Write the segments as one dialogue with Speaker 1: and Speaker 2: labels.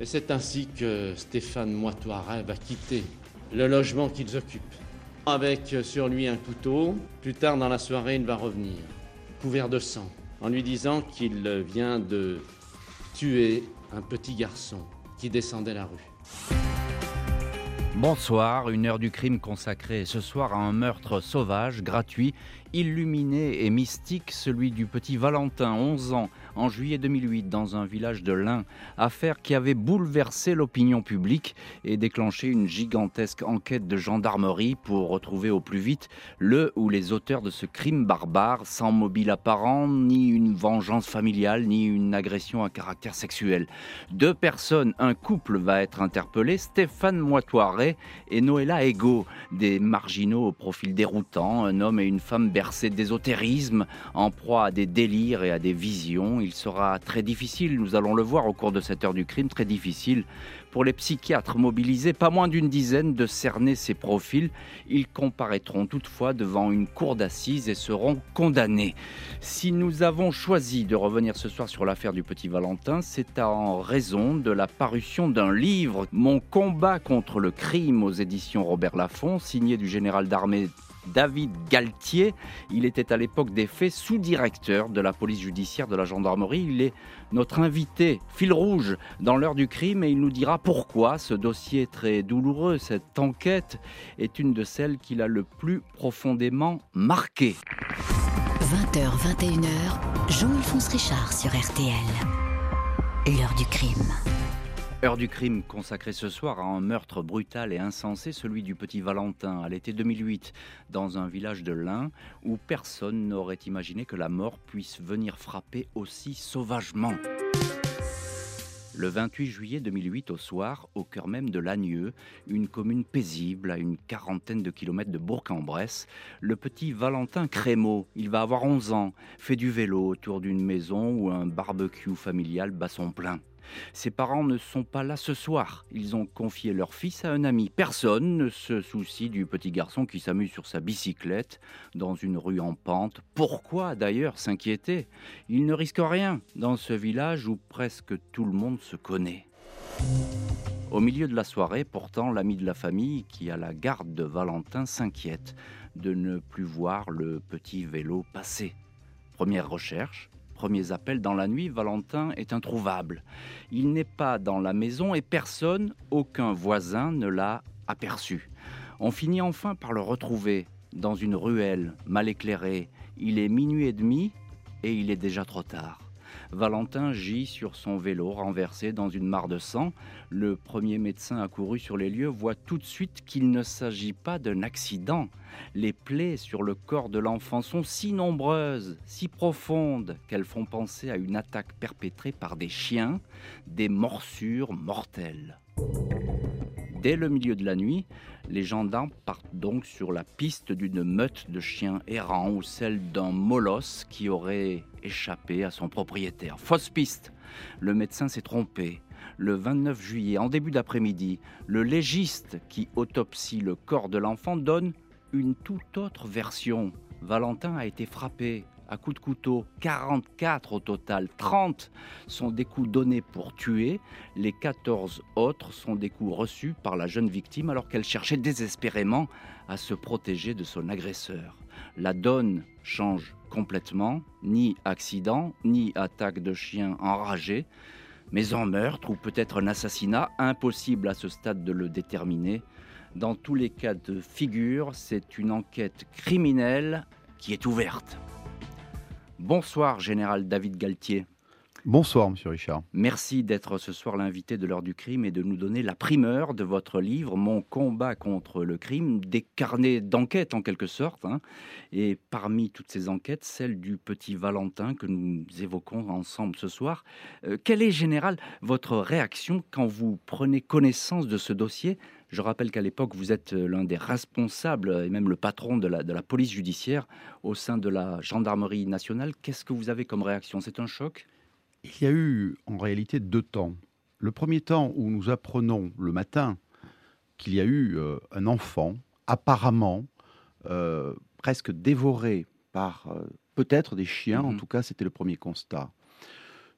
Speaker 1: Et c'est ainsi que Stéphane Moitoiret va quitter le logement qu'ils occupent. Avec sur lui un couteau, plus tard dans la soirée, il va revenir, couvert de sang, en lui disant qu'il vient de tuer un petit garçon qui descendait la rue.
Speaker 2: Bonsoir, une heure du crime consacrée ce soir à un meurtre sauvage, gratuit, illuminé et mystique, celui du petit Valentin, 11 ans, en juillet 2008 dans un village de l'Ain, affaire qui avait bouleversé l'opinion publique et déclenché une gigantesque enquête de gendarmerie pour retrouver au plus vite le ou les auteurs de ce crime barbare sans mobile apparent, ni une vengeance familiale, ni une agression à caractère sexuel. Deux personnes, un couple va être interpellé, Stéphane Moitoiré et Noëlla Ego, des marginaux au profil déroutant, un homme et une femme bercés d'ésotérisme, en proie à des délires et à des visions il sera très difficile, nous allons le voir au cours de cette heure du crime, très difficile pour les psychiatres mobilisés, pas moins d'une dizaine, de cerner ces profils. Ils comparaîtront toutefois devant une cour d'assises et seront condamnés. Si nous avons choisi de revenir ce soir sur l'affaire du petit Valentin, c'est en raison de la parution d'un livre, Mon combat contre le crime aux éditions Robert Laffont, signé du général d'armée David Galtier. Il était à l'époque des faits sous-directeur de la police judiciaire de la gendarmerie. Il est notre invité fil rouge dans l'heure du crime et il nous dira pourquoi ce dossier très douloureux, cette enquête, est une de celles qu'il a le plus profondément marqué.
Speaker 3: 20h, 21h, Jean-Alphonse Richard sur RTL. L'heure du crime.
Speaker 2: Heure du crime consacrée ce soir à un meurtre brutal et insensé, celui du petit Valentin à l'été 2008, dans un village de l'Ain, où personne n'aurait imaginé que la mort puisse venir frapper aussi sauvagement. Le 28 juillet 2008 au soir, au cœur même de Lagneux, une commune paisible à une quarantaine de kilomètres de Bourg-en-Bresse, le petit Valentin Crémeau, il va avoir 11 ans, fait du vélo autour d'une maison où un barbecue familial bat son plein. Ses parents ne sont pas là ce soir. Ils ont confié leur fils à un ami. Personne ne se soucie du petit garçon qui s'amuse sur sa bicyclette dans une rue en pente. Pourquoi d'ailleurs s'inquiéter? Il ne risque rien dans ce village où presque tout le monde se connaît. Au milieu de la soirée, pourtant, l'ami de la famille qui a la garde de Valentin s'inquiète de ne plus voir le petit vélo passer. Première recherche, premiers appels dans la nuit, Valentin est introuvable. Il n'est pas dans la maison et personne, aucun voisin ne l'a aperçu. On finit enfin par le retrouver dans une ruelle mal éclairée. Il est minuit et demi et il est déjà trop tard. Valentin gît sur son vélo renversé dans une mare de sang. Le premier médecin accouru sur les lieux voit tout de suite qu'il ne s'agit pas d'un accident. Les plaies sur le corps de l'enfant sont si nombreuses, si profondes, qu'elles font penser à une attaque perpétrée par des chiens, des morsures mortelles. Dès le milieu de la nuit, les gendarmes partent donc sur la piste d'une meute de chiens errants ou celle d'un molosse qui aurait échappé à son propriétaire. Fausse piste. Le médecin s'est trompé. Le 29 juillet, en début d'après-midi, le légiste qui autopsie le corps de l'enfant donne une toute autre version. Valentin a été frappé à coups de couteau, 44 au total, 30 sont des coups donnés pour tuer, les 14 autres sont des coups reçus par la jeune victime alors qu'elle cherchait désespérément à se protéger de son agresseur. La donne change complètement, ni accident, ni attaque de chien enragé, mais en meurtre ou peut-être un assassinat, impossible à ce stade de le déterminer. Dans tous les cas de figure, c'est une enquête criminelle qui est ouverte. Bonsoir, Général David Galtier.
Speaker 4: Bonsoir, Monsieur Richard.
Speaker 2: Merci d'être ce soir l'invité de l'heure du crime et de nous donner la primeur de votre livre, Mon combat contre le crime, des carnets d'enquête en quelque sorte. Hein. Et parmi toutes ces enquêtes, celle du petit Valentin que nous évoquons ensemble ce soir. Euh, quelle est, Général, votre réaction quand vous prenez connaissance de ce dossier je rappelle qu'à l'époque, vous êtes euh, l'un des responsables et même le patron de la, de la police judiciaire au sein de la gendarmerie nationale. Qu'est-ce que vous avez comme réaction? C'est un choc?
Speaker 4: Il y a eu en réalité deux temps. Le premier temps où nous apprenons le matin qu'il y a eu euh, un enfant apparemment euh, presque dévoré par peut-être des chiens, en mhm. tout cas c'était le premier constat.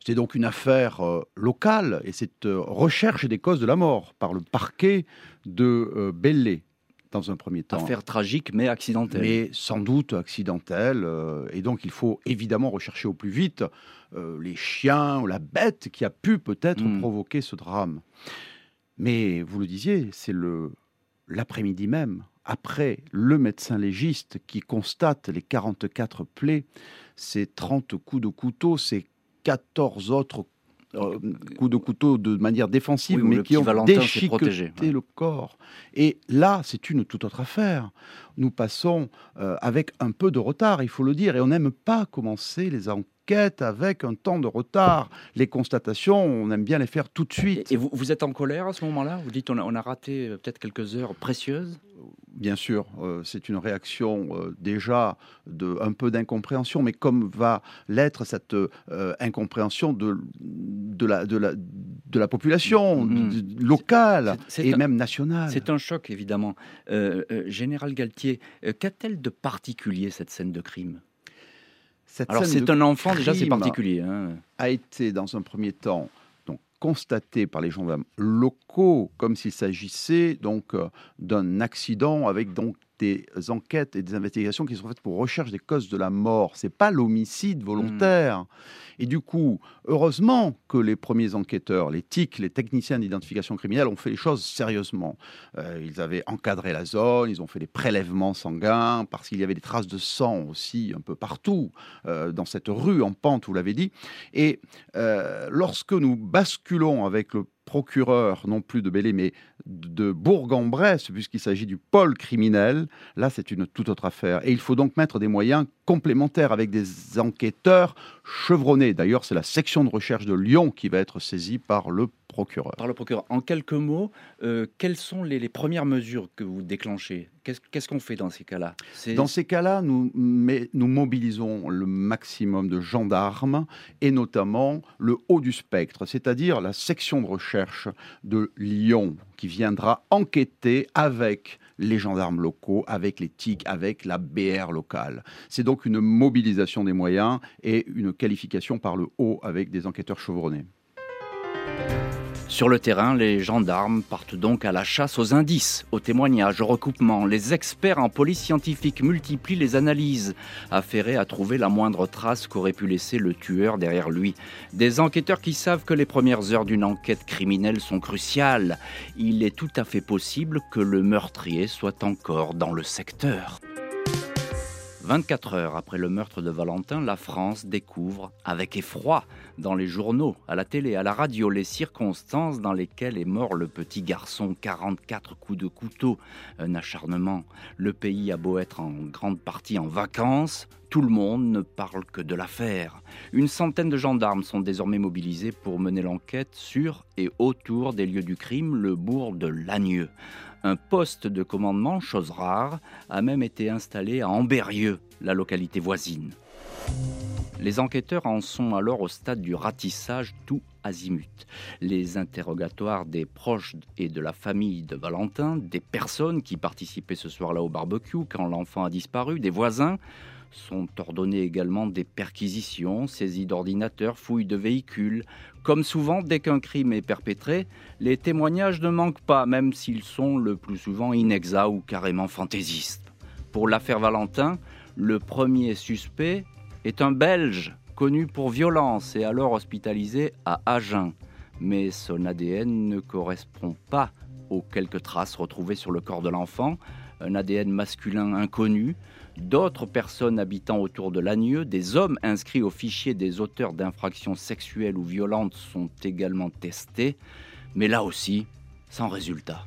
Speaker 4: C'est donc une affaire locale et cette recherche des causes de la mort par le parquet de Belley dans un premier temps.
Speaker 2: Affaire tragique mais accidentelle.
Speaker 4: Mais sans doute accidentelle. et donc il faut évidemment rechercher au plus vite les chiens ou la bête qui a pu peut-être hmm. provoquer ce drame. Mais vous le disiez, c'est le l'après-midi même, après le médecin légiste qui constate les 44 plaies, ces 30 coups de couteau, ces 14 autres euh, coups de couteau de manière défensive, mais qui ont déchiqueté le corps. Et là, c'est une toute autre affaire. Nous passons euh, avec un peu de retard, il faut le dire, et on n'aime pas commencer les enquêtes avec un temps de retard. Les constatations, on aime bien les faire tout de suite.
Speaker 2: Et, vous, vous, êtes en colère à ce moment-là? Vous dites on a, on a raté euh, peut-être quelques heures précieuses?
Speaker 4: Bien sûr, euh, c'est une réaction euh, déjà de un peu d'incompréhension, mais comme va l'être cette incompréhension de, de, la, de, la, de la population mm-hmm. locale et même nationale.
Speaker 2: C'est un choc, évidemment. Général Galtier, qu'a-t-elle de particulier cette scène de crime? Alors c'est un enfant déjà, c'est particulier. Hein.
Speaker 4: A été dans un premier temps donc constaté par les gendarmes locaux comme s'il s'agissait donc euh, d'un accident avec donc des enquêtes et des investigations qui sont faites pour recherche des causes de la mort. C'est pas l'homicide volontaire. Hmm. Et du coup, heureusement que les premiers enquêteurs, les TIC, les techniciens d'identification criminelle, ont fait les choses sérieusement. Euh, ils avaient encadré la zone, ils ont fait des prélèvements sanguins, parce qu'il y avait des traces de sang aussi un peu partout, euh, dans cette rue en pente, vous l'avez dit. Et euh, lorsque nous basculons avec le procureur, non plus de Bélé, mais de Bourg-en-Bresse, puisqu'il s'agit du pôle criminel. Là, c'est une toute autre affaire. Et il faut donc mettre des moyens complémentaires avec des enquêteurs chevronnés. D'ailleurs, c'est la section de recherche de Lyon qui va être saisie par le procureur.
Speaker 2: Par le procureur. En quelques mots, euh, quelles sont les, premières mesures que vous déclenchez? Qu'est-ce qu'on fait dans ces cas-là?
Speaker 4: Dans ces cas-là, nous, nous mobilisons le maximum de gendarmes et notamment le haut du spectre, c'est-à-dire la section de recherche de Lyon qui viendra enquêter avec les gendarmes locaux, avec les TIC, avec la BR locale. C'est donc une mobilisation des moyens et une qualification par le haut avec des enquêteurs chevronnés.
Speaker 2: Sur le terrain, les gendarmes partent donc à la chasse aux indices, aux témoignages, aux recoupements. Les experts en police scientifique multiplient les analyses, affairés à trouver la moindre trace qu'aurait pu laisser le tueur derrière lui. Des enquêteurs qui savent que les premières heures d'une enquête criminelle sont cruciales. Il est tout à fait possible que le meurtrier soit encore dans le secteur. 24 heures après le meurtre de Valentin, la France découvre avec effroi dans les journaux, à la télé, à la radio, les circonstances dans lesquelles est mort le petit garçon. 44 coups de couteau, un acharnement. Le pays a beau être en grande partie en vacances, tout le monde ne parle que de l'affaire. Une centaine de gendarmes sont désormais mobilisés pour mener l'enquête sur et autour des lieux du crime, le bourg de Lagneux. Un poste de commandement, chose rare, a même été installé à Amberieux, la localité voisine. Les enquêteurs en sont alors au stade du ratissage tout azimut. Les interrogatoires des proches et de la famille de Valentin, des personnes qui participaient ce soir-là au barbecue quand l'enfant a disparu, des voisins, sont ordonnées également des perquisitions, saisies d'ordinateurs, fouilles de véhicules. Comme souvent, dès qu'un crime est perpétré, les témoignages ne manquent pas, même s'ils sont le plus souvent inexacts ou carrément fantaisistes. Pour l'affaire Valentin, le premier suspect est un Belge connu pour violence et alors hospitalisé à Agen. Mais son ADN ne correspond pas aux quelques traces retrouvées sur le corps de l'enfant, un ADN masculin inconnu, D'autres personnes habitant autour de Lagneux, des hommes inscrits au fichier des auteurs d'infractions sexuelles ou violentes sont également testés, mais là aussi, sans résultat.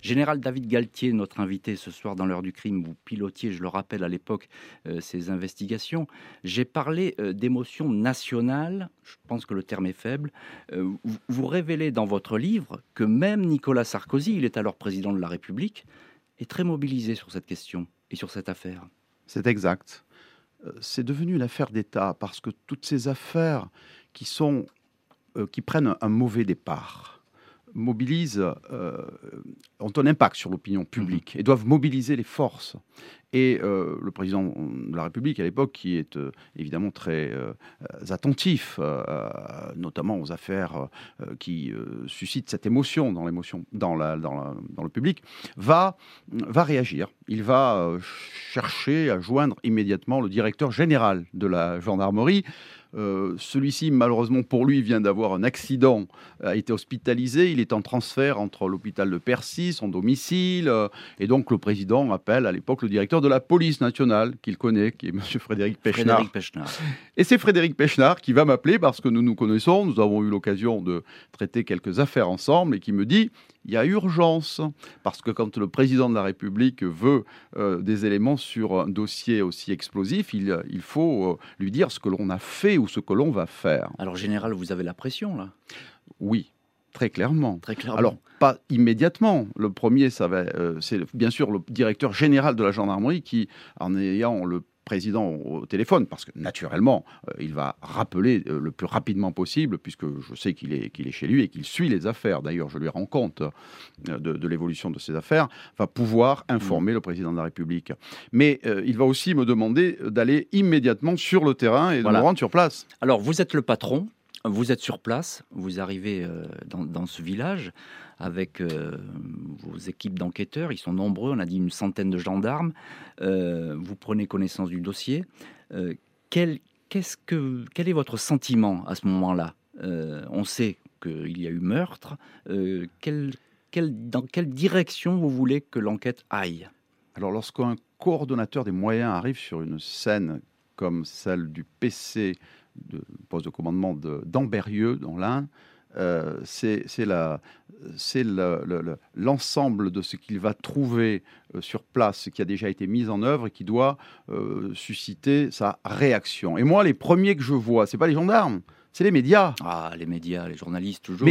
Speaker 2: Général David Galtier, notre invité ce soir dans l'heure du crime, vous pilotiez, je le rappelle à l'époque, euh, ces investigations. J'ai parlé euh, d'émotion nationale, je pense que le terme est faible. Euh, vous révélez dans votre livre que même Nicolas Sarkozy, il est alors président de la République, est très mobilisé sur cette question et sur cette affaire.
Speaker 4: C'est exact. Euh, c'est devenu une affaire d'État parce que toutes ces affaires qui sont euh, qui prennent un mauvais départ mobilisent, euh, ont un impact sur l'opinion publique et doivent mobiliser les forces. Et euh, le président de la République à l'époque, qui est euh, évidemment très attentif, notamment aux affaires qui suscitent cette émotion dans l'émotion, dans, la, dans, dans, le public, va, va réagir. Il va chercher à joindre immédiatement le directeur général de la gendarmerie euh, celui-ci, malheureusement pour lui, vient d'avoir un accident, a été hospitalisé. Il est en transfert entre l'hôpital de Percy, son domicile. Euh, et donc, le président appelle à l'époque le directeur de la police nationale, qu'il connaît, qui est M. Frédéric Pechnard. Et c'est Frédéric Pechnard qui va m'appeler parce que nous nous connaissons. Nous avons eu l'occasion de traiter quelques affaires ensemble et qui me dit il y a urgence. Parce que quand le président de la République veut euh, des éléments sur un dossier aussi explosif, il, il faut euh, lui dire ce que l'on a fait ou ce que l'on va faire.
Speaker 2: Alors, général, vous avez la pression, là?
Speaker 4: Oui. Très clairement.
Speaker 2: Très clairement.
Speaker 4: Alors, pas immédiatement. Le premier, ça va, euh, c'est bien sûr le directeur général de la gendarmerie qui, en ayant le président au téléphone, parce que naturellement, euh, il va rappeler euh, le plus rapidement possible, puisque je sais qu'il est, qu'il est chez lui et qu'il suit les affaires. D'ailleurs, je lui rends compte euh, de, l'évolution de ces affaires, va pouvoir informer le président de la République. Mais il va aussi me demander d'aller immédiatement sur le terrain et de me rendre sur place.
Speaker 2: Alors, vous êtes le patron, vous êtes sur place, vous arrivez dans, dans ce village avec euh, vos équipes d'enquêteurs. Ils sont nombreux, on a dit une centaine de gendarmes. Euh, vous prenez connaissance du dossier. Euh, quel, est votre sentiment à ce moment-là? On sait qu'il y a eu meurtre. Dans quelle direction vous voulez que l'enquête aille?
Speaker 4: Alors, lorsqu'un coordonnateur des moyens arrive sur une scène comme celle du PC, de poste de commandement d'Amberieux dans l'Ain, euh, c'est l'ensemble de ce qu'il va trouver euh, sur place, qui a déjà été mis en œuvre et qui doit euh, susciter sa réaction. Et moi, les premiers que je vois, c'est pas les gendarmes, c'est les médias.
Speaker 2: Ah, les médias, les journalistes, toujours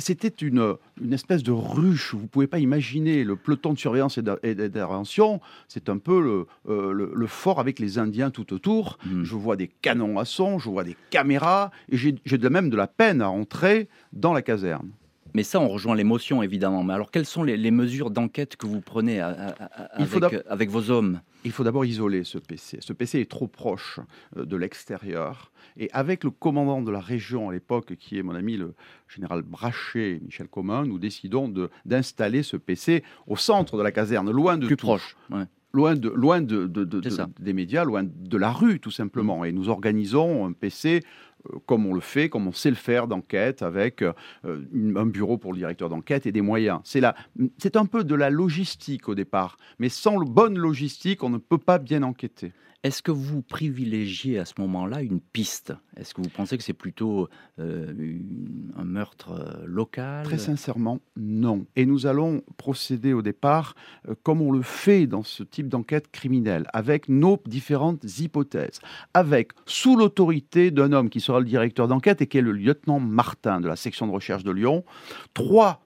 Speaker 4: c'était une, une, espèce de ruche. Vous ne pouvez pas imaginer le peloton de surveillance et d'intervention. C'est un peu le, euh, le, fort avec les Indiens tout autour. Hmm. Je vois des canons à son, je vois des caméras, et j'ai de même de la peine à entrer dans la caserne.
Speaker 2: Mais ça, on rejoint l'émotion, évidemment. Mais alors, quelles sont les, mesures d'enquête que vous prenez avec, vos hommes?
Speaker 4: Il faut d'abord isoler ce PC. Ce PC est trop proche euh, de l'extérieur. Et avec le commandant de la région à l'époque, qui est mon ami le général Brachet, Michel Commun, nous décidons d'installer ce PC au centre de la caserne, loin de
Speaker 2: Plus proche,
Speaker 4: loin, de, loin de, des médias, loin de la rue tout simplement. Et nous organisons un PC euh, comme on le fait, comme on sait le faire d'enquête, avec euh, un bureau pour le directeur d'enquête et des moyens. C'est un peu de la logistique au départ, mais sans bonne logistique, on ne peut pas bien enquêter.
Speaker 2: Est-ce que vous privilégiez à ce moment-là une piste? Est-ce que vous pensez que c'est plutôt euh, un meurtre euh, local?
Speaker 4: Très sincèrement, non. Et nous allons procéder au départ euh, comme on le fait dans ce type d'enquête criminelle, avec nos différentes hypothèses, avec sous l'autorité d'un homme qui sera le directeur d'enquête et qui est le lieutenant Martin de la section de recherche de Lyon, trois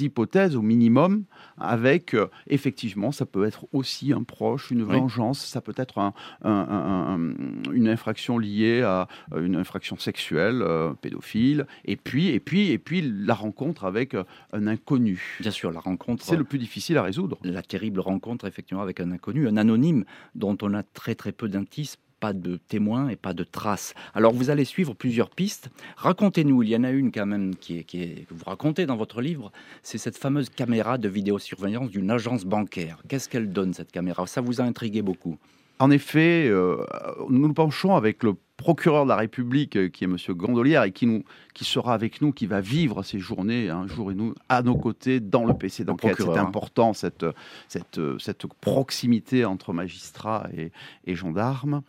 Speaker 4: hypothèses au minimum, avec euh, effectivement, ça peut être aussi un proche, une vengeance, ça peut être une infraction liée à euh, une infraction sexuelle, euh, pédophile, et puis, et puis, et puis la rencontre avec un inconnu.
Speaker 2: Bien sûr, la rencontre.
Speaker 4: C'est le plus difficile à résoudre.
Speaker 2: La terrible rencontre, effectivement, avec un inconnu, un anonyme dont on a très très peu d'indices pas de témoins et pas de traces. Alors vous allez suivre plusieurs pistes. Racontez-nous, il y en a une quand même qui est, que vous racontez dans votre livre, c'est cette fameuse caméra de vidéosurveillance d'une agence bancaire. Qu'est-ce qu'elle donne cette caméra? Ça vous a intrigué beaucoup?
Speaker 4: En effet, euh, nous nous penchons avec le procureur de la République, euh, qui est M. Gondolière, et qui, nous, qui sera avec nous, qui va vivre ces journées, un jour et nous, à nos côtés, dans le PC d'enquête. C'est hein. important, cette, cette, cette, proximité entre magistrats et, et gendarmes.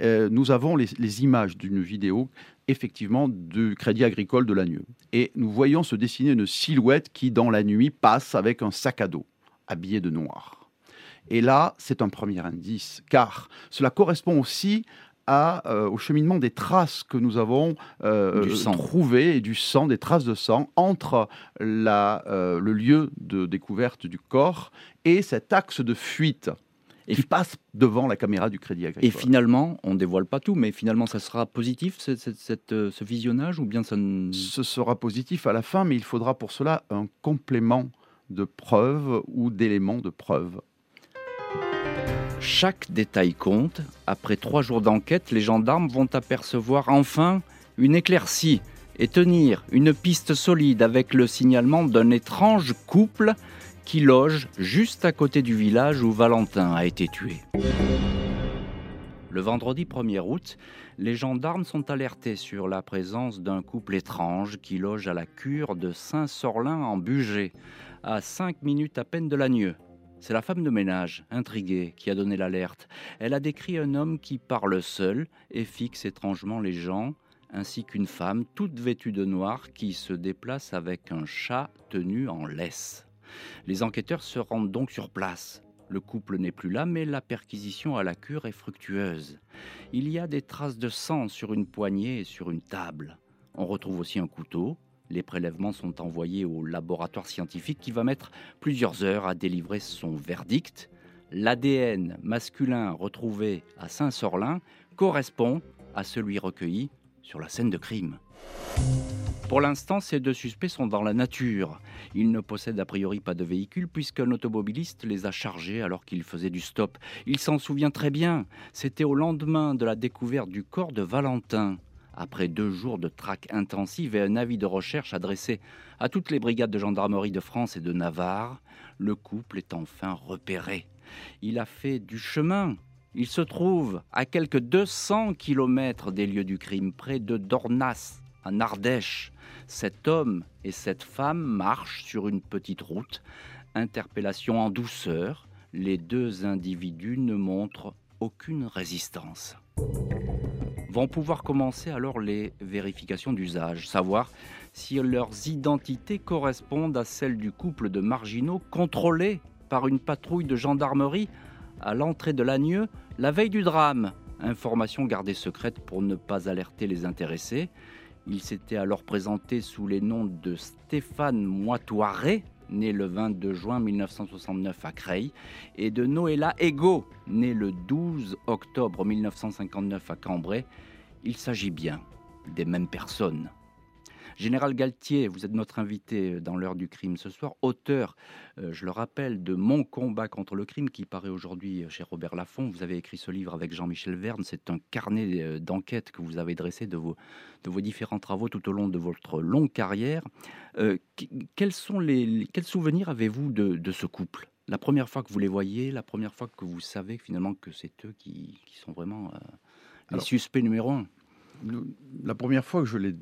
Speaker 4: Euh, nous avons les, les images d'une vidéo effectivement du Crédit Agricole de Lagneux. Et nous voyons se dessiner une silhouette qui, dans la nuit, passe avec un sac à dos, habillé de noir. Et là, c'est un premier indice, car cela correspond aussi à, euh, au cheminement des traces que nous avons euh, trouvées, et du sang, des traces de sang, entre la, euh, le lieu de découverte du corps et cet axe de fuite. et qui passe devant la caméra du Crédit Agricole.
Speaker 2: Et finalement, on ne dévoile pas tout, mais finalement, ça sera positif, cette, ce visionnage, ou bien ça
Speaker 4: Ce sera positif à la fin, mais il faudra pour cela un complément de preuves ou d'éléments de preuve.
Speaker 2: Chaque détail compte. Après trois jours d'enquête, les gendarmes vont apercevoir enfin une éclaircie et tenir une piste solide avec le signalement d'un étrange couple qui loge juste à côté du village où Valentin a été tué. Le vendredi 1er août, les gendarmes sont alertés sur la présence d'un couple étrange qui loge à la cure de Saint-Sorlin en Bugey, à 5 minutes à peine de Lagneux. C'est la femme de ménage, intriguée, qui a donné l'alerte. Elle a décrit un homme qui parle seul et fixe étrangement les gens, ainsi qu'une femme toute vêtue de noir qui se déplace avec un chat tenu en laisse. Les enquêteurs se rendent donc sur place. Le couple n'est plus là, mais la perquisition à la cure est fructueuse. Il y a des traces de sang sur une poignée et sur une table. On retrouve aussi un couteau. Les prélèvements sont envoyés au laboratoire scientifique qui va mettre plusieurs heures à délivrer son verdict. L'ADN masculin retrouvé à Saint-Sorlin correspond à celui recueilli sur la scène de crime. Pour l'instant, ces deux suspects sont dans la nature. Ils ne possèdent a priori pas de véhicule puisqu'un automobiliste les a chargés alors qu'ils faisaient du stop. Il s'en souvient très bien. C'était au lendemain de la découverte du corps de Valentin. Après deux jours de traque intensive et un avis de recherche adressé à toutes les brigades de gendarmerie de France et de Navarre, le couple est enfin repéré. Il a fait du chemin il se trouve à quelques 200 kilomètres des lieux du crime, près de Dornas, en Ardèche. Cet homme et cette femme marchent sur une petite route. Interpellation en douceur. Les deux individus ne montrent aucune résistance. Vont pouvoir commencer alors les vérifications d'usage, savoir si leurs identités correspondent à celles du couple de marginaux contrôlés par une patrouille de gendarmerie à l'entrée de l'Agneux la veille du drame. Information gardée secrète pour ne pas alerter les intéressés. Il s'était alors présenté sous les noms de Stéphane Moitoiré, né le 22 juin 1969 à Creil, et de Noëlla Ego, né le 12 octobre 1959 à Cambrai. Il s'agit bien des mêmes personnes. Général Galtier, vous êtes notre invité dans l'heure du crime ce soir, auteur, euh, je le rappelle, de Mon combat contre le crime qui paraît aujourd'hui chez Robert Laffont. Vous avez écrit ce livre avec Jean-Michel Verne. C'est un carnet euh, d'enquête que vous avez dressé de vos, différents travaux tout au long de votre longue carrière. Euh, quels souvenirs avez-vous de, ce couple? La première fois que vous les voyez, la première fois que vous savez finalement que c'est eux qui, sont vraiment les suspects numéro un?
Speaker 4: La première fois que je les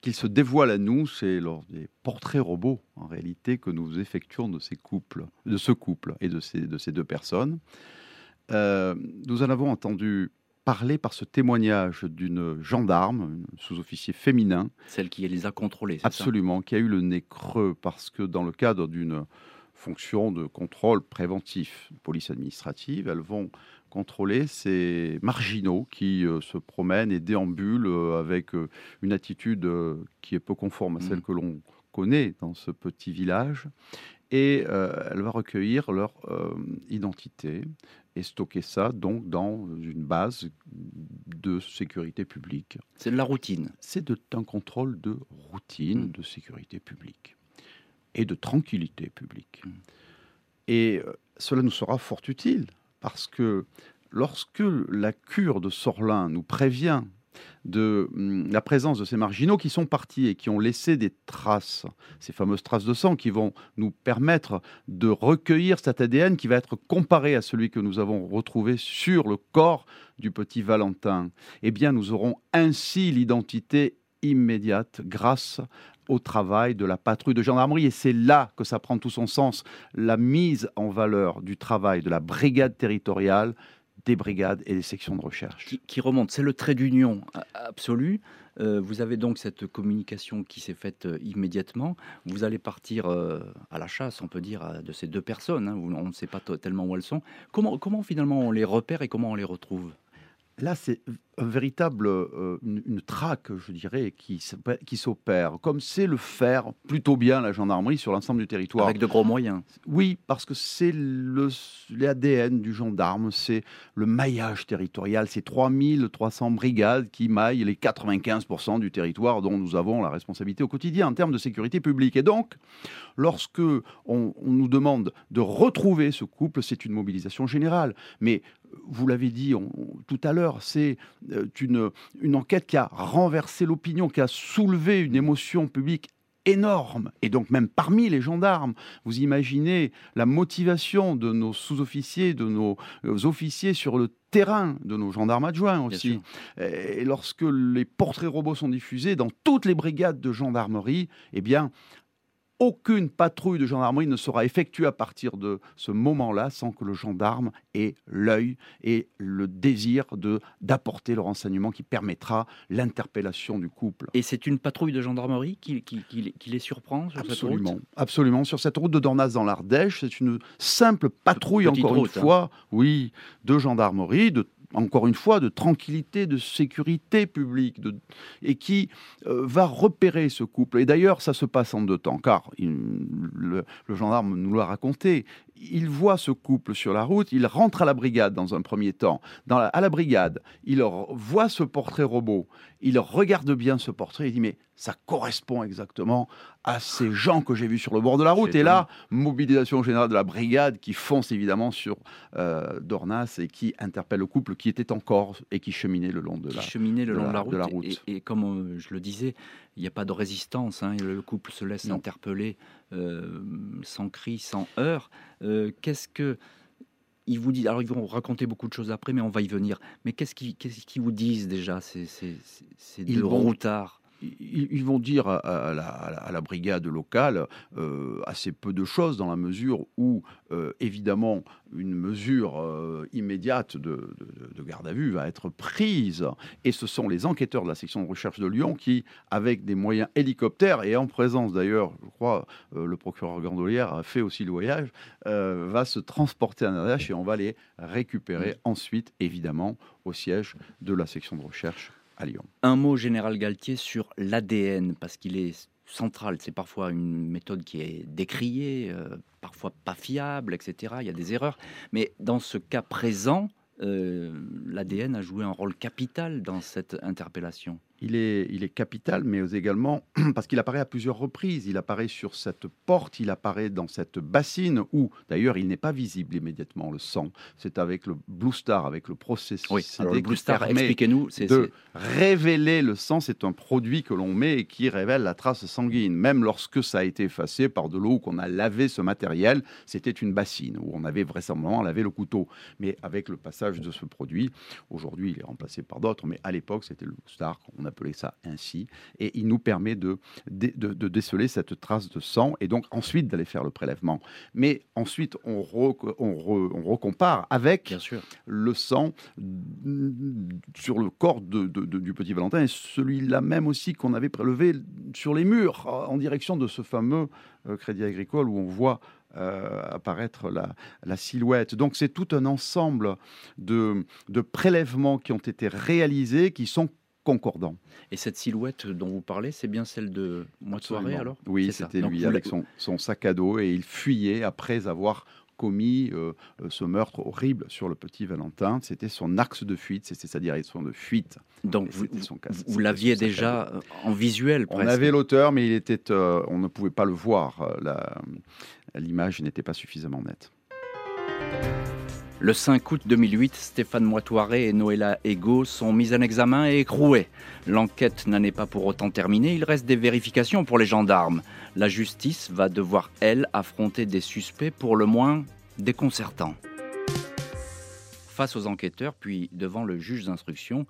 Speaker 4: qu'il se dévoile à nous, c'est lors des portraits robots, en réalité, que nous effectuons de ces couples, de ce couple et de ces, de ces deux personnes. Euh, nous en avons entendu parler par ce témoignage d'une gendarme, sous-officier féminin.
Speaker 2: Celle qui les a contrôlés,
Speaker 4: Absolument, qui a eu le nez creux parce que dans le cadre d'une fonction de contrôle préventif, police administrative, elles vont contrôler ces marginaux qui euh, se promènent et déambulent euh, avec euh, une attitude qui est peu conforme à celle mmh. que l'on connaît dans ce petit village. Et elle va recueillir leur identité et stocker ça donc dans une base de sécurité publique.
Speaker 2: C'est de la routine.
Speaker 4: C'est un contrôle de routine mmh. de sécurité publique et de tranquillité publique. Mmh. Et cela nous sera fort utile parce que lorsque la cure de Sorlin nous prévient de hum, la présence de ces marginaux qui sont partis et qui ont laissé des traces, ces fameuses traces de sang qui vont nous permettre de recueillir cet ADN qui va être comparé à celui que nous avons retrouvé sur le corps du petit Valentin. Eh bien, nous aurons ainsi l'identité immédiate grâce au travail de la patrouille de gendarmerie. Et c'est là que ça prend tout son sens, la mise en valeur du travail de la brigade territoriale, des brigades et des sections de recherche.
Speaker 2: Qui, remonte, c'est le trait d'union absolu. Euh, vous avez donc cette communication qui s'est faite euh, immédiatement. Vous allez partir euh, à la chasse, on peut dire, de ces deux personnes. Hein. on ne sait pas tellement où elles sont. Comment, comment finalement on les repère et comment on les retrouve?
Speaker 4: Là, c'est un véritable, euh, une, une, traque, je dirais, qui, qui s'opère, comme c'est le faire plutôt bien la gendarmerie sur l'ensemble du territoire.
Speaker 2: Avec de gros moyens.
Speaker 4: Oui, parce que c'est l'ADN du gendarme, c'est le maillage territorial, c'est 3300 brigades qui maillent les 95% du territoire dont nous avons la responsabilité au quotidien en termes de sécurité publique. Et donc, lorsque on, on nous demande de retrouver ce couple, c'est une mobilisation générale. Mais vous l'avez dit tout à l'heure, c'est euh, une, une enquête qui a renversé l'opinion, qui a soulevé une émotion publique énorme, et donc même parmi les gendarmes. Vous imaginez la motivation de nos sous-officiers, de nos euh, officiers sur le terrain, de nos gendarmes adjoints aussi. Et lorsque les portraits robots sont diffusés dans toutes les brigades de gendarmerie, eh bien, aucune patrouille de gendarmerie ne sera effectuée à partir de ce moment-là sans que le gendarme ait l'œil et le désir de d'apporter le renseignement qui permettra l'interpellation du couple.
Speaker 2: Et c'est une patrouille de gendarmerie qui, qui, qui, les surprend sur
Speaker 4: absolument,
Speaker 2: cette route?
Speaker 4: Absolument. Sur cette route de Dornas dans l'Ardèche, c'est une simple patrouille, encore une hein. fois, oui, de gendarmerie, de encore une fois, de tranquillité, de sécurité publique, et qui euh, va repérer ce couple. Et d'ailleurs, ça se passe en deux temps, car le, gendarme nous l'a raconté. Il voit ce couple sur la route, il rentre à la brigade dans un premier temps. Dans à la brigade, il voit ce portrait robot, il regarde bien ce portrait, il dit mais ça correspond exactement à ces gens que j'ai vus sur le bord de la route. Et là, mobilisation générale de la brigade qui fonce évidemment sur euh, Dornas et qui interpelle le couple qui était encore et qui cheminait le long de la,
Speaker 2: cheminait le long de la, route. Et, comme euh, je le disais, il n'y a pas de résistance. Hein, le couple se laisse interpeller euh, sans cri, sans heurts. Qu'est-ce que ils vous disent, alors ils vont raconter beaucoup de choses après, mais on va y venir. Mais qu'est-ce qu'ils vous disent déjà, ces, ces, ces deux routards?
Speaker 4: Ils, vont dire à, la, brigade locale euh, assez peu de choses dans la mesure où, euh, évidemment, une mesure euh, immédiate de, garde à vue va être prise. Et ce sont les enquêteurs de la section de recherche de Lyon qui, avec des moyens hélicoptères, et en présence d'ailleurs, je crois, le procureur Gandolière a fait aussi le voyage, va se transporter à Ardèche et on va les récupérer ensuite, évidemment, au siège de la section de recherche
Speaker 2: un mot, Général Galtier, sur l'ADN, parce qu'il est central. C'est parfois une méthode qui est décriée, euh, parfois pas fiable, etc. Il y a des erreurs. Mais dans ce cas présent, euh, l'ADN a joué un rôle capital dans cette interpellation
Speaker 4: il est, il est capital, mais également parce qu'il apparaît à plusieurs reprises. Il apparaît sur cette porte, il apparaît dans cette bassine où, d'ailleurs, il n'est pas visible immédiatement le sang. C'est avec le Blue Star, avec le processus.
Speaker 2: Oui, alors le Blue Star, expliquez-nous.
Speaker 4: C'est de révéler le sang. C'est un produit que l'on met et qui révèle la trace sanguine. Même lorsque ça a été effacé par de l'eau, qu'on a lavé ce matériel, c'était une bassine où on avait vraisemblablement lavé le couteau. Mais avec le passage de ce produit, aujourd'hui, il est remplacé par d'autres, mais à l'époque, c'était le Blue Star qu'on a appeler ça ainsi, et il nous permet de, de, de, déceler cette trace de sang et donc ensuite d'aller faire le prélèvement. Mais ensuite, on, on, recompare avec
Speaker 2: Bien sûr.
Speaker 4: le sang sur le corps de, du petit Valentin et celui-là même aussi qu'on avait prélevé sur les murs en direction de ce fameux euh, Crédit Agricole où on voit euh, apparaître la, la, silhouette. Donc c'est tout un ensemble de, de prélèvements qui ont été réalisés, qui sont concordant.
Speaker 2: Et cette silhouette dont vous parlez, c'est bien celle de Mois de soirée alors?
Speaker 4: Oui, c'était lui avec son, sac à dos et il fuyait après avoir commis euh, euh, ce meurtre horrible sur le petit Valentin. C'était son axe de fuite, c'était sa direction de fuite.
Speaker 2: Donc vous, vous l'aviez déjà euh, en visuel
Speaker 4: On avait l'auteur, mais il était, on ne pouvait pas le voir. L'image n'était pas suffisamment nette.
Speaker 2: Le 5 août 2008, Stéphane Moitoiré et Noëlla Ego sont mis en examen et écroués. L'enquête n'en est pas pour autant terminée, il reste des vérifications pour les gendarmes. La justice va devoir, elle, affronter des suspects pour le moins déconcertants. Face aux enquêteurs, puis devant le juge d'instruction,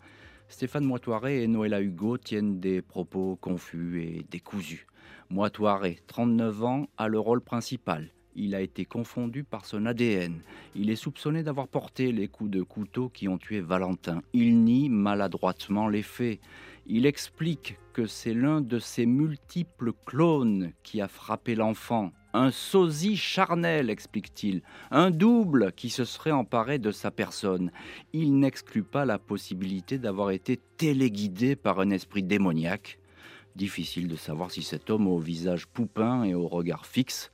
Speaker 2: Stéphane Moitoiré et Noëlla Hugo tiennent des propos confus et décousus. Moitoiré, 39 ans, a le rôle principal. Il a été confondu par son ADN. Il est soupçonné d'avoir porté les coups de couteau qui ont tué Valentin. Il nie maladroitement les faits. Il explique que c'est l'un de ses multiples clones qui a frappé l'enfant. un sosie charnel, explique-t-il, un double qui se serait emparé de sa personne. Il n'exclut pas la possibilité d'avoir été téléguidé par un esprit démoniaque. Difficile de savoir si cet homme au visage poupin et au regard fixe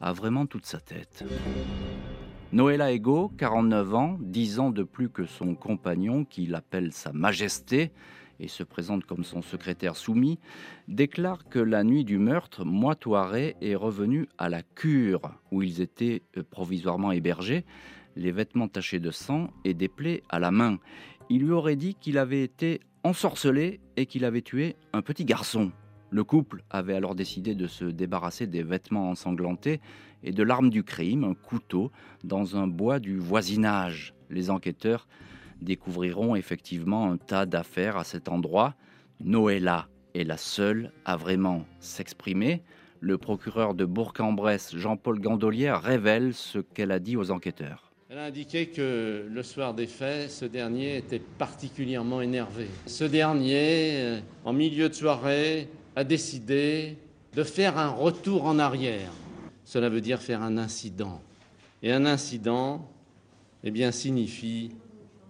Speaker 2: a vraiment toute sa tête. Noëlla Ego, 49 ans, 10 ans de plus que son compagnon, qui l'appelle Sa Majesté et se présente comme son secrétaire soumis, déclare que la nuit du meurtre, Moitoiré est revenu à la cure où ils étaient euh, provisoirement hébergés, les vêtements tachés de sang et des plaies à la main. Il lui aurait dit qu'il avait été ensorcelé et qu'il avait tué un petit garçon. Le couple avait alors décidé de se débarrasser des vêtements ensanglantés et de l'arme du crime, un couteau, dans un bois du voisinage. Les enquêteurs découvriront effectivement un tas d'affaires à cet endroit. Noëlla est la seule à vraiment s'exprimer. Le procureur de Bourg-en-Bresse, Jean-Paul Gandolière, révèle ce qu'elle a dit aux enquêteurs.
Speaker 1: Elle a indiqué que le soir des faits, ce dernier était particulièrement énervé. Ce dernier, euh, en milieu de soirée, a décidé de faire un retour en arrière. Cela veut dire faire un incident. Et un incident, eh bien, signifie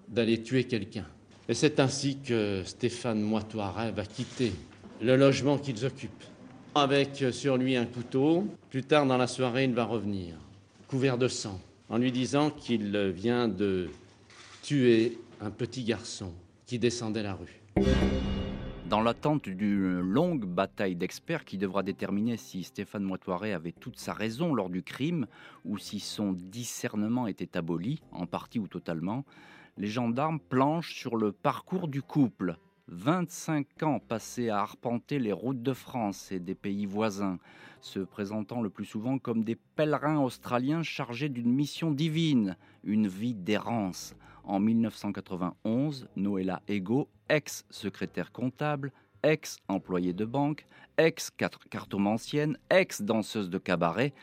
Speaker 1: d'aller tuer quelqu'un. Et c'est ainsi que Stéphane Moitoiret va quitter le logement qu'ils occupent, avec sur lui un couteau. Plus tard dans la soirée, il va revenir, couvert de sang, en lui disant qu'il vient de tuer un petit garçon qui descendait la rue.
Speaker 2: Dans l'attente d'une longue bataille d'experts qui devra déterminer si Stéphane Moitoiret avait toute sa raison lors du crime ou si son discernement était aboli, en partie ou totalement, les gendarmes planchent sur le parcours du couple. 25 ans passés à arpenter les routes de France et des pays voisins, se présentant le plus souvent comme des pèlerins australiens chargés d'une mission divine, une vie d'errance. En 1991, Noëlla Ego, ex-secrétaire comptable, ex-employée de banque, ex-cartomancienne, ex-danseuse de cabaret,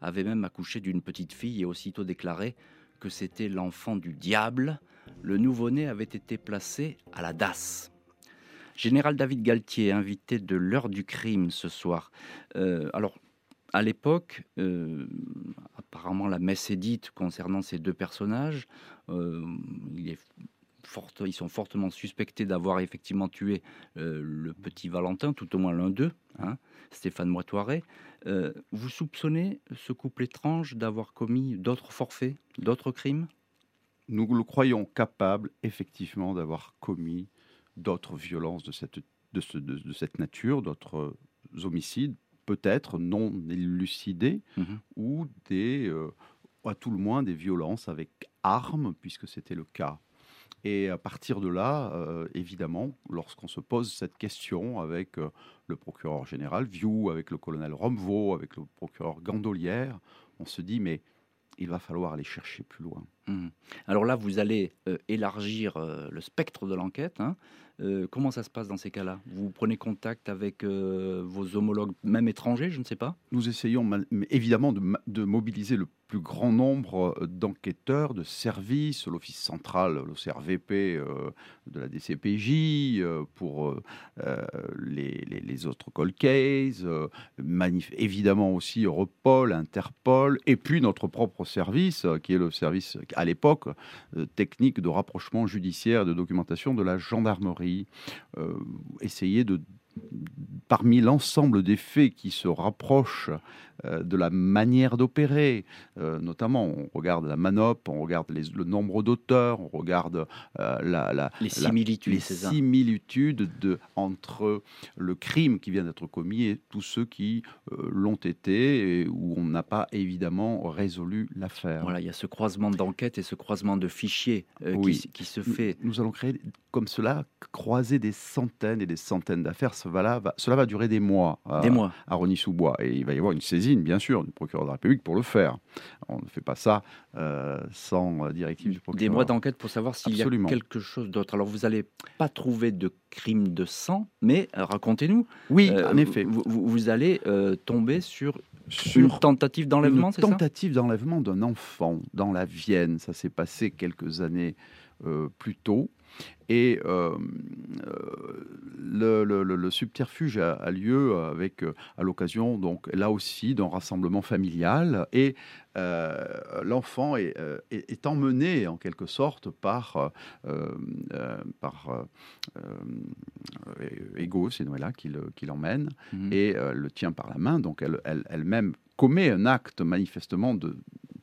Speaker 2: avait même accouché d'une petite fille et aussitôt déclaré que c'était l'enfant du diable le nouveau-né avait été placé à la DAS. Général David Galtier, invité de l'heure du crime ce soir. Euh, alors, à l'époque, euh, apparemment la messe est dite concernant ces deux personnages. Euh, ils sont fortement suspectés d'avoir effectivement tué le petit Valentin, tout au moins l'un d'eux, hein, Stéphane Moitoiret. vous soupçonnez ce couple étrange d'avoir commis d'autres forfaits, d'autres crimes?
Speaker 4: Nous le croyons capable, effectivement, d'avoir commis d'autres violences de, cette nature, d'autres homicides, peut-être non élucidés, mhm. ou des, euh, à tout le moins des violences avec armes, puisque c'était le cas. Et à partir de là, euh, évidemment, lorsqu'on se pose cette question avec euh, le procureur général View, avec le colonel Romevaux, avec le procureur Gandolière, on se dit, mais il va falloir aller chercher plus loin.
Speaker 2: Mmh. Alors là, vous allez euh, élargir euh, le spectre de l'enquête. Hein. Euh, comment ça se passe dans ces cas-là? Vous prenez contact avec vos homologues, même étrangers, je ne sais pas?
Speaker 4: Nous essayons évidemment de, mobiliser le plus grand nombre d'enquêteurs, de services, l'Office central, le CRVP de la DCPJ, pour les, autres cold cases, évidemment aussi Europol, Interpol, et puis notre propre service, qui est le service à l'époque, euh, technique de rapprochement judiciaire, de documentation de la gendarmerie, euh, essayer de parmi l'ensemble des faits qui se rapprochent de la manière d'opérer, euh, notamment on regarde la manop, on regarde le nombre d'auteurs, on regarde euh, la,
Speaker 2: les similitudes,
Speaker 4: les similitudes de, entre le crime qui vient d'être commis et tous ceux qui l'ont été et où on n'a pas évidemment résolu l'affaire.
Speaker 2: Voilà, il y a ce croisement d'enquête et ce croisement de fichiers qui, qui, se fait.
Speaker 4: Nous, allons créer comme cela, croiser des centaines et des centaines d'affaires. Cela va, cela va durer des mois à,
Speaker 2: des mois.
Speaker 4: à Rony-sous-Bois et il va y avoir une bien sûr, du procureur de la République pour le faire. On ne fait pas ça euh, sans directive du procureur.
Speaker 2: Des mois d'enquête pour savoir s'il y a quelque chose d'autre. Alors, vous n'allez pas trouver de crime de sang, mais euh, racontez-nous.
Speaker 4: Oui, euh, en effet.
Speaker 2: Vous, allez tomber sur, sur une tentative d'enlèvement, c'est
Speaker 4: ça? Tentative d'enlèvement d'un enfant dans la Vienne. Ça s'est passé quelques années plus tôt. Et euh, le, subterfuge a, lieu avec, à l'occasion, donc là aussi, d'un rassemblement familial. Et l'enfant est, est, emmené en quelque sorte par, par Ego, c'est Noëlla qui l'emmène, mmh. et le tient par la main. Donc elle, elle-même commet un acte manifestement de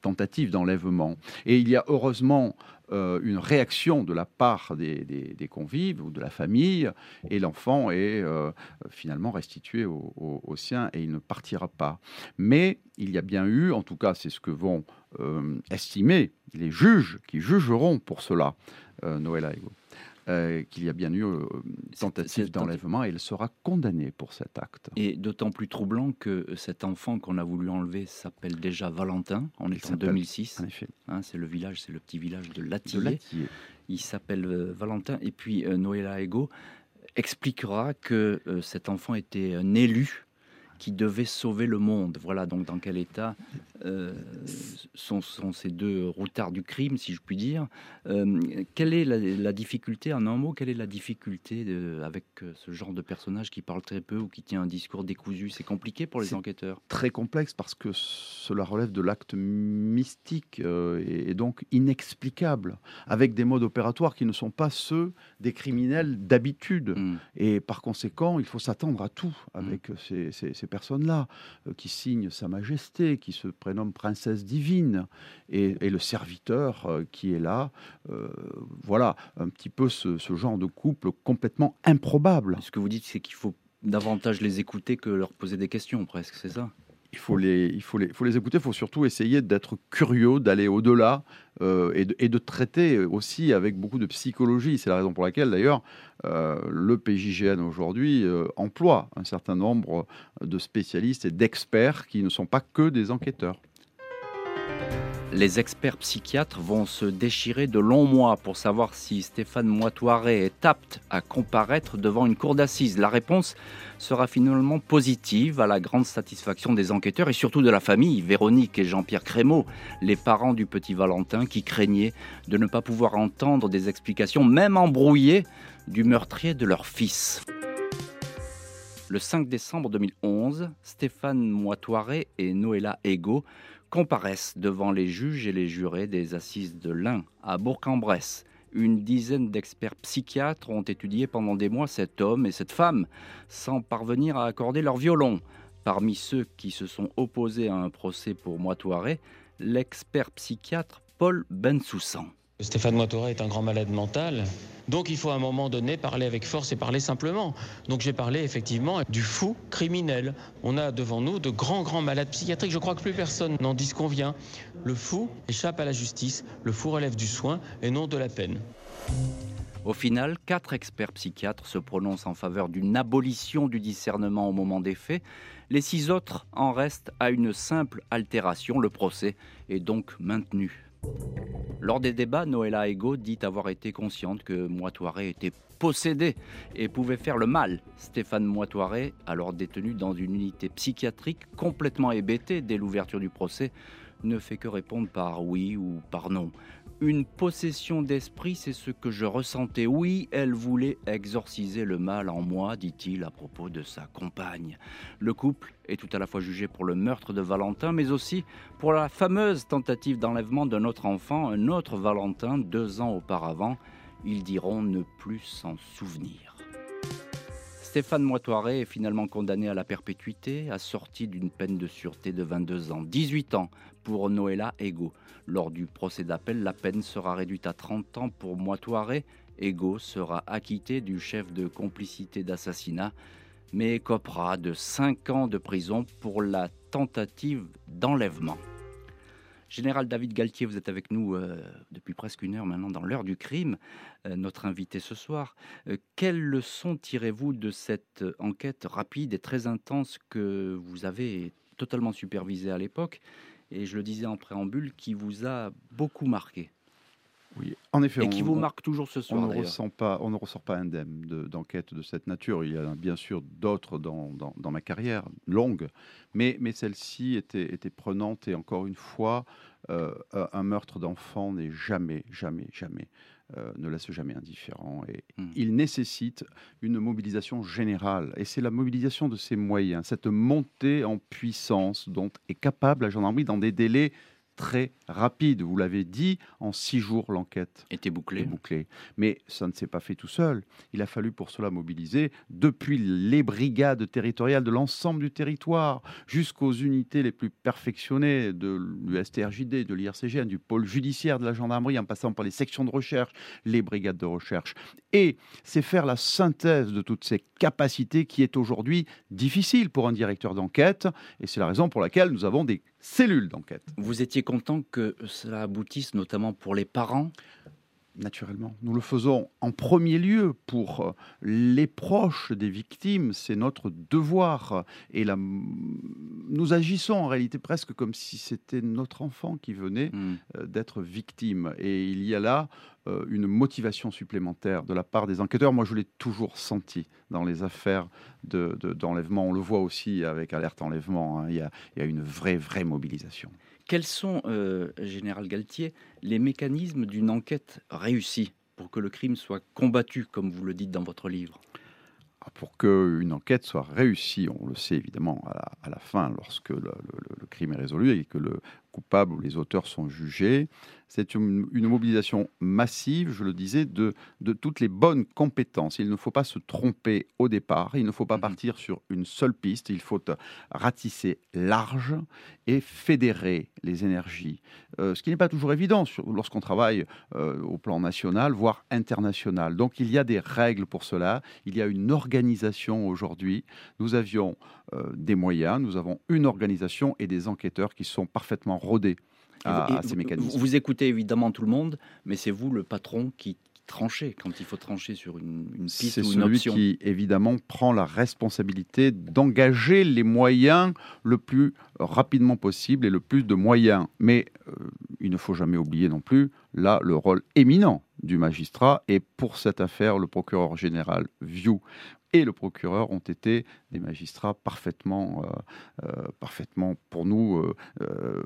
Speaker 4: tentative d'enlèvement. Et il y a heureusement euh, une réaction de la part des, convives ou de la famille, et l'enfant est euh, finalement restitué au, sien et il ne partira pas. Mais il y a bien eu, en tout cas c'est ce que vont euh, estimer les juges qui jugeront pour cela, Noël Aigo. Euh, qu'il y a bien eu euh, tentative d'enlèvement et elle sera condamnée pour cet acte.
Speaker 2: Et d'autant plus troublant que cet enfant qu'on a voulu enlever s'appelle déjà Valentin, on est en 2006. En effet. Hein, c'est le village, c'est le petit village de Latillé. Il s'appelle euh, Valentin et puis Noëlla Ego expliquera que cet enfant était un élu qui devait sauver le monde. Voilà donc dans quel état euh, sont, ces deux routards du crime, si je puis dire. Euh, quelle est la, difficulté, en un mot, quelle est la difficulté avec euh, ce genre de personnage qui parle très peu ou qui tient un discours décousu? C'est compliqué pour les enquêteurs
Speaker 4: Très complexe parce que cela relève de l'acte mystique et, donc inexplicable, avec des modes opératoires qui ne sont pas ceux des criminels d'habitude. Hmm. Et par conséquent, il faut s'attendre à tout avec ces, ces, ces personnes-là, euh, qui signe Sa Majesté, qui se prénomme Princesse Divine, et, le serviteur euh, qui est là. Euh, voilà, un petit peu ce, genre de couple complètement improbable.
Speaker 2: Ce que vous dites, c'est qu'il faut davantage les écouter que leur poser des questions, presque, c'est ça?
Speaker 4: Il faut les, il faut les, faut les écouter. Il faut surtout essayer d'être curieux, d'aller au-delà euh, et, de, traiter aussi avec beaucoup de psychologie. C'est la raison pour laquelle, d'ailleurs, euh, le PJGN aujourd'hui euh, emploie un certain nombre de spécialistes et d'experts qui ne sont pas que des enquêteurs.
Speaker 2: Les experts psychiatres vont se déchirer de longs mois pour savoir si Stéphane Moitoiré est apte à comparaître devant une cour d'assises. La réponse sera finalement positive à la grande satisfaction des enquêteurs et surtout de la famille, Véronique et Jean-Pierre Crémeau, les parents du petit Valentin qui craignaient de ne pas pouvoir entendre des explications, même embrouillées, du meurtrier de leur fils. Le 5 décembre 2011, Stéphane Moitoiré et Noëlla Ego comparaissent devant les juges et les jurés des assises de l'Ain à Bourg-en-Bresse. Une dizaine d'experts psychiatres ont étudié pendant des mois cet homme et cette femme sans parvenir à accorder leur violon. Parmi ceux qui se sont opposés à un procès pour Moitoiré, l'expert psychiatre Paul Bensoussan.
Speaker 5: Stéphane Moitora est un grand malade mental, donc il faut à un moment donné parler avec force et parler simplement. Donc j'ai parlé effectivement du fou criminel. On a devant nous de grands, grands malades psychiatriques. Je crois que plus personne n'en dit ce qu'on vient. Le fou échappe à la justice, le fou relève du soin et non de la peine.
Speaker 2: Au final, quatre experts psychiatres se prononcent en faveur d'une abolition du discernement au moment des faits. Les six autres en restent à une simple altération. Le procès est donc maintenu. Lors des débats, Noëlla Ego dit avoir été consciente que Moitoiré était possédé et pouvait faire le mal. Stéphane Moitoiré, alors détenu dans une unité psychiatrique complètement hébété dès l'ouverture du procès, ne fait que répondre par oui ou par non. Une possession d'esprit, c'est ce que je ressentais. Oui, elle voulait exorciser le mal en moi, dit-il à propos de sa compagne. Le couple est tout à la fois jugé pour le meurtre de Valentin, mais aussi pour la fameuse tentative d'enlèvement d'un autre enfant, un autre Valentin, deux ans auparavant. Ils diront ne plus s'en souvenir. Stéphane Moitoiré est finalement condamné à la perpétuité, assorti d'une peine de sûreté de 22 ans, 18 ans pour Noëlla Ego. Lors du procès d'appel, la peine sera réduite à 30 ans pour Moitoiré. Ego sera acquitté du chef de complicité d'assassinat, mais copera de 5 ans de prison pour la tentative d'enlèvement. Général David Galtier, vous êtes avec nous euh, depuis presque une heure maintenant dans l'heure du crime, euh, notre invité ce soir. Euh, quelles leçons tirez-vous de cette enquête rapide et très intense que vous avez totalement supervisée à l'époque et je le disais en préambule, qui vous a beaucoup marqué?
Speaker 4: Oui, en effet.
Speaker 2: Et qui vous marque toujours ce soir.
Speaker 4: On ne, ressent pas, on ne ressort pas indemne d'enquête de, cette nature. Il y a bien sûr d'autres dans, dans, ma carrière longue, mais, mais celle-ci était, était prenante. Et encore une fois, euh, un meurtre d'enfant n'est jamais, jamais, jamais ne laisse jamais indifférent et
Speaker 2: Hmm.
Speaker 4: il nécessite une mobilisation générale. Et c'est la mobilisation de ces moyens, cette montée en puissance dont est capable la gendarmerie dans des délais très rapides. Vous l'avez dit, en six jours, l'enquête
Speaker 2: Était
Speaker 4: est
Speaker 2: bouclé.
Speaker 4: bouclée. Mais ça ne s'est pas fait tout seul. Il a fallu pour cela mobiliser depuis les brigades territoriales de l'ensemble du territoire jusqu'aux unités les plus perfectionnées de l'USTRJD, de l'IRCGN, du pôle judiciaire de la gendarmerie, en passant par les sections de recherche, les brigades de recherche. Et c'est faire la synthèse de toutes ces capacités qui est aujourd'hui difficile pour un directeur d'enquête. Et c'est la raison pour laquelle nous avons des cellules d'enquête.
Speaker 2: Vous étiez content que cela aboutisse, notamment pour les parents?
Speaker 4: Naturellement. Nous le faisons en premier lieu pour euh, les proches des victimes, c'est notre devoir. Et nous agissons en réalité presque comme si c'était notre enfant qui venait
Speaker 2: Hmm.
Speaker 4: euh, d'être victime. Et il y a là euh, une motivation supplémentaire de la part des enquêteurs. Moi, je l'ai toujours senti dans les affaires de- de- d'enlèvement. On le voit aussi avec Alerte Enlèvement. hein. Il, y a, il y a une vraie, vraie mobilisation.
Speaker 2: Quels sont, euh, Général Galtier, les mécanismes d'une enquête réussie pour que le crime soit combattu, comme vous le dites dans votre livre?
Speaker 4: Ah, Pour qu'une enquête soit réussie, on le sait évidemment à la, fin, lorsque le crime est résolu et que le coupable ou les auteurs sont jugés, c'est une, une mobilisation massive, je le disais, de, de toutes les bonnes compétences. Il ne faut pas se tromper au départ, il ne faut pas
Speaker 2: Mhm.
Speaker 4: partir sur une seule piste, il faut euh, ratisser large et fédérer les énergies. Euh, ce qui n'est pas toujours évident lorsqu'on travaille euh, au plan national, voire international. Donc il y a des règles pour cela, il y a une organisation aujourd'hui. Nous avions euh, des moyens, nous avons une organisation et des enquêteurs qui sont parfaitement rodés à, ces
Speaker 2: vous-
Speaker 4: mécanismes.
Speaker 2: Vous, écoutez évidemment tout le monde, mais c'est vous le patron qui, tranchez quand il faut trancher sur une, une piste ou une
Speaker 4: celui
Speaker 2: option.
Speaker 4: qui, évidemment, prend la responsabilité d'engager les moyens le plus rapidement possible et le plus de moyens. Mais euh, il ne faut jamais oublier non plus, là, le rôle éminent du magistrat. Et pour cette affaire, le procureur général View et le procureur ont été des magistrats parfaitement, euh, euh, parfaitement pour nous, euh,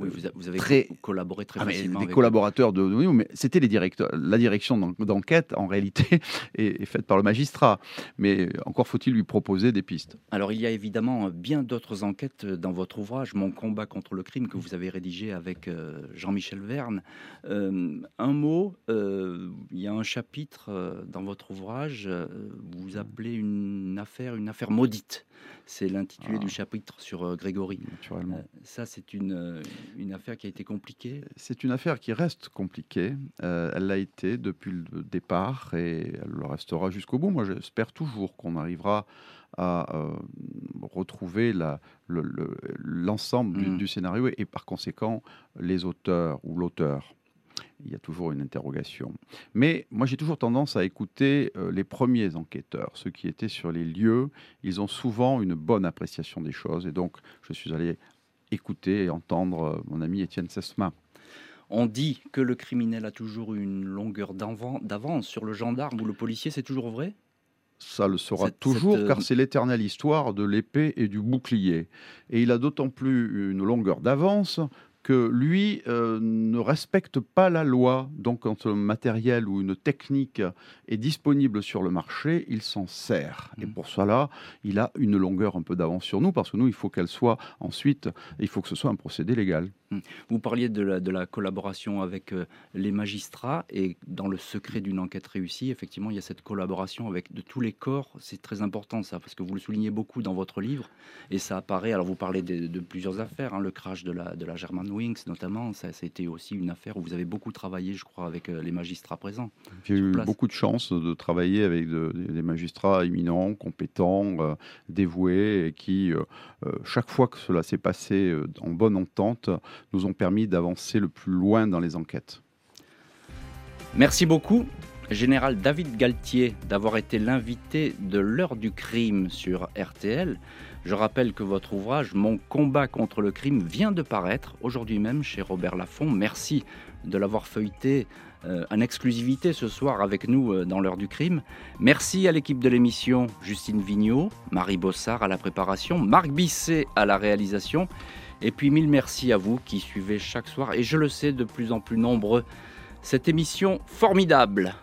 Speaker 2: Oui, vous, a- vous avez
Speaker 4: très-
Speaker 2: collaboré très
Speaker 4: ah,
Speaker 2: facilement.
Speaker 4: des
Speaker 2: avec
Speaker 4: collaborateurs de nous, mais c'était les directeurs. La direction d'en- d'enquête, en réalité, est, est faite par le magistrat. Mais encore faut-il lui proposer des pistes.
Speaker 2: Alors, il y a évidemment bien d'autres enquêtes dans votre ouvrage, Mon combat contre le crime, que vous avez rédigé avec Jean-Michel Verne. Un mot, il y a un chapitre dans votre ouvrage, vous appelez une affaire une affaire maudite. C'est l'intitulé
Speaker 4: Ah.
Speaker 2: du chapitre sur euh, Grégory.
Speaker 4: Naturellement.
Speaker 2: Euh, ça, c'est une, euh, une affaire qui a été compliquée.
Speaker 4: C'est une affaire qui reste compliquée. Euh, elle l'a été depuis le départ et elle le restera jusqu'au bout. Moi, j'espère toujours qu'on arrivera à retrouver la- le- le- l'ensemble du,
Speaker 2: Mm.
Speaker 4: du scénario et, et par conséquent les auteurs ou l'auteur. Il y a toujours une interrogation. Mais moi, j'ai toujours tendance à écouter euh, les premiers enquêteurs, ceux qui étaient sur les lieux. Ils ont souvent une bonne appréciation des choses. Et donc, je suis allé écouter et entendre euh, mon ami Étienne Sesma.
Speaker 2: On dit que le criminel a toujours une longueur d'avan- d'avance sur le gendarme ou le policier, c'est toujours vrai?
Speaker 4: Ça le sera
Speaker 2: Cette-
Speaker 4: toujours,
Speaker 2: cette, euh,
Speaker 4: car c'est l'éternelle histoire de l'épée et du bouclier. Et il a d'autant plus une longueur d'avance que lui euh, ne respecte pas la loi. Donc quand un matériel ou une technique est disponible sur le marché, il s'en sert. Et
Speaker 2: Mm.
Speaker 4: pour cela, il a une longueur un peu d'avance sur nous, parce que nous, il faut qu'elle soit ensuite, il faut que ce soit un procédé légal.
Speaker 2: Vous parliez de la, de la collaboration avec euh, les magistrats et dans le secret d'une enquête réussie, effectivement, il y a cette collaboration avec de tous les corps. C'est très important ça, parce que vous le soulignez beaucoup dans votre livre et ça apparaît. Alors vous parlez de, de plusieurs affaires, hein, le crash de la, de la Germanwings notamment, ça, été aussi une affaire où vous avez beaucoup travaillé, je crois, avec euh, les magistrats présents.
Speaker 4: J'ai eu
Speaker 2: place.
Speaker 4: beaucoup de chance de travailler avec de- des magistrats éminents, compétents, euh, dévoués, et qui, euh, chaque fois que cela s'est passé en bonne entente, nous ont permis d'avancer le plus loin dans les enquêtes.
Speaker 2: Merci beaucoup, Général David Galtier, d'avoir été l'invité de l'heure du crime sur RTL. Je rappelle que votre ouvrage Mon combat contre le crime vient de paraître aujourd'hui même chez Robert Laffont. Merci de l'avoir feuilleté euh, en exclusivité ce soir avec nous euh, dans l'heure du crime. Merci à l'équipe de l'émission, Justine Vignot, Marie Bossard à la préparation, Marc Bisset à la réalisation. Et puis mille merci à vous qui suivez chaque soir, et je le sais, de plus en plus nombreux cette émission formidable